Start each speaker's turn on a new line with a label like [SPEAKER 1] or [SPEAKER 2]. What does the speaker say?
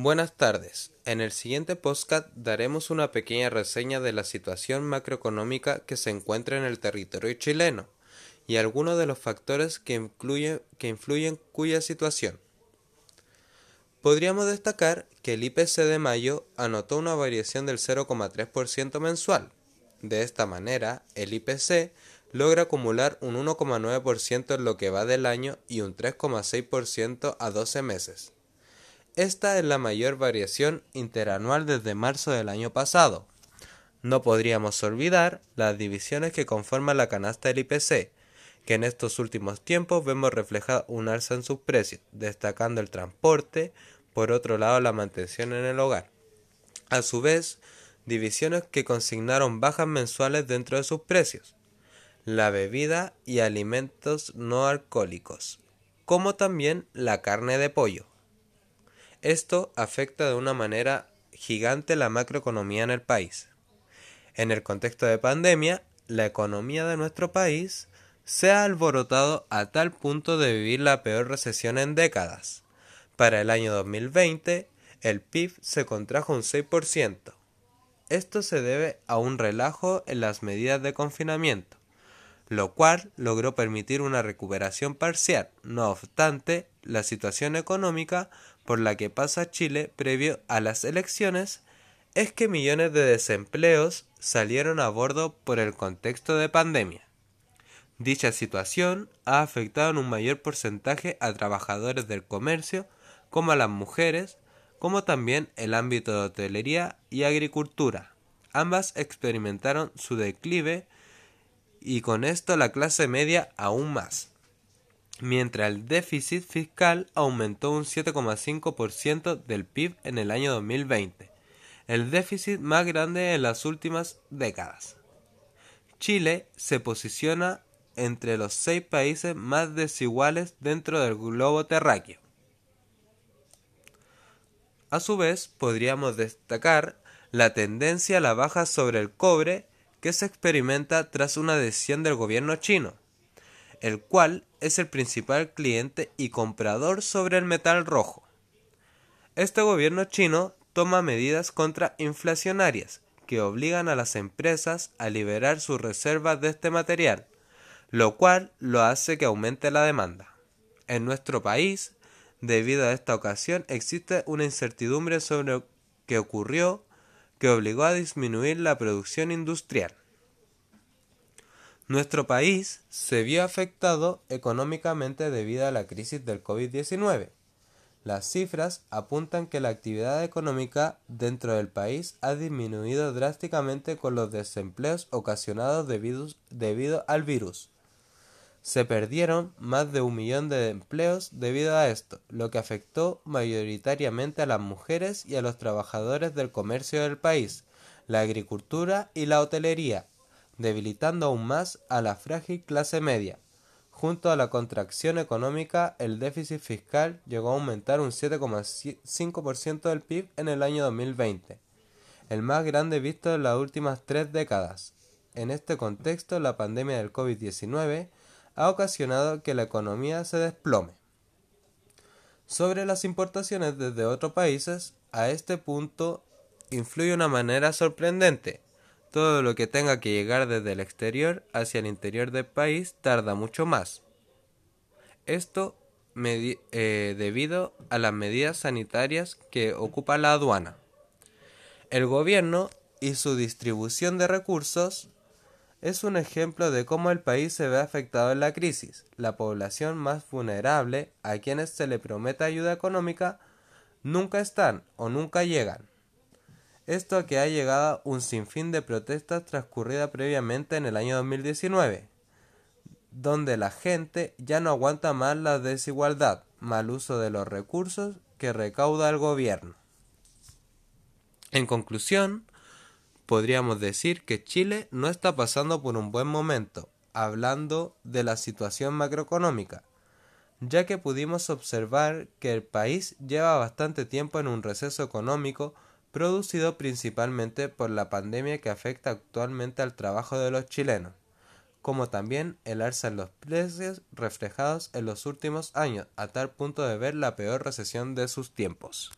[SPEAKER 1] Buenas tardes. En el siguiente podcast daremos una pequeña reseña de la situación macroeconómica que se encuentra en el territorio chileno y algunos de los factores que, influyen, que influyen cuya situación. Podríamos destacar que el IPC de mayo anotó una variación del 0,3% mensual. De esta manera, el IPC logra acumular un 1,9% en lo que va del año y un 3,6% a 12 meses. Esta es la mayor variación interanual desde marzo del año pasado. No podríamos olvidar las divisiones que conforman la canasta del IPC, que en estos últimos tiempos vemos reflejada un alza en sus precios, destacando el transporte, por otro lado la mantención en el hogar. A su vez, divisiones que consignaron bajas mensuales dentro de sus precios, la bebida y alimentos no alcohólicos, como también la carne de pollo. Esto afecta de una manera gigante la macroeconomía en el país. En el contexto de pandemia, la economía de nuestro país se ha alborotado a tal punto de vivir la peor recesión en décadas. Para el año 2020, el PIB se contrajo un 6%. Esto se debe a un relajo en las medidas de confinamiento, lo cual logró permitir una recuperación parcial. No obstante, la situación económica por la que pasa Chile previo a las elecciones es que millones de desempleos salieron a bordo por el contexto de pandemia. Dicha situación ha afectado en un mayor porcentaje a trabajadores del comercio, como a las mujeres, como también el ámbito de hotelería y agricultura. Ambas experimentaron su declive y con esto la clase media aún más mientras el déficit fiscal aumentó un 7,5% del PIB en el año 2020, el déficit más grande en las últimas décadas. Chile se posiciona entre los seis países más desiguales dentro del globo terráqueo. A su vez, podríamos destacar la tendencia a la baja sobre el cobre que se experimenta tras una decisión del gobierno chino el cual es el principal cliente y comprador sobre el metal rojo. Este gobierno chino toma medidas contrainflacionarias que obligan a las empresas a liberar sus reservas de este material, lo cual lo hace que aumente la demanda. En nuestro país, debido a esta ocasión, existe una incertidumbre sobre lo que ocurrió que obligó a disminuir la producción industrial. Nuestro país se vio afectado económicamente debido a la crisis del COVID-19. Las cifras apuntan que la actividad económica dentro del país ha disminuido drásticamente con los desempleos ocasionados debido, debido al virus. Se perdieron más de un millón de empleos debido a esto, lo que afectó mayoritariamente a las mujeres y a los trabajadores del comercio del país, la agricultura y la hotelería, debilitando aún más a la frágil clase media. Junto a la contracción económica, el déficit fiscal llegó a aumentar un 7,5% del PIB en el año 2020, el más grande visto en las últimas tres décadas. En este contexto, la pandemia del COVID-19 ha ocasionado que la economía se desplome. Sobre las importaciones desde otros países, a este punto influye una manera sorprendente, todo lo que tenga que llegar desde el exterior hacia el interior del país tarda mucho más. Esto eh, debido a las medidas sanitarias que ocupa la aduana. El gobierno y su distribución de recursos es un ejemplo de cómo el país se ve afectado en la crisis. La población más vulnerable, a quienes se le promete ayuda económica, nunca están o nunca llegan. Esto que ha llegado un sinfín de protestas transcurridas previamente en el año 2019, donde la gente ya no aguanta más la desigualdad, mal uso de los recursos que recauda el gobierno. En conclusión, podríamos decir que Chile no está pasando por un buen momento, hablando de la situación macroeconómica, ya que pudimos observar que el país lleva bastante tiempo en un receso económico producido principalmente por la pandemia que afecta actualmente al trabajo de los chilenos, como también el alza en los precios reflejados en los últimos años, a tal punto de ver la peor recesión de sus tiempos.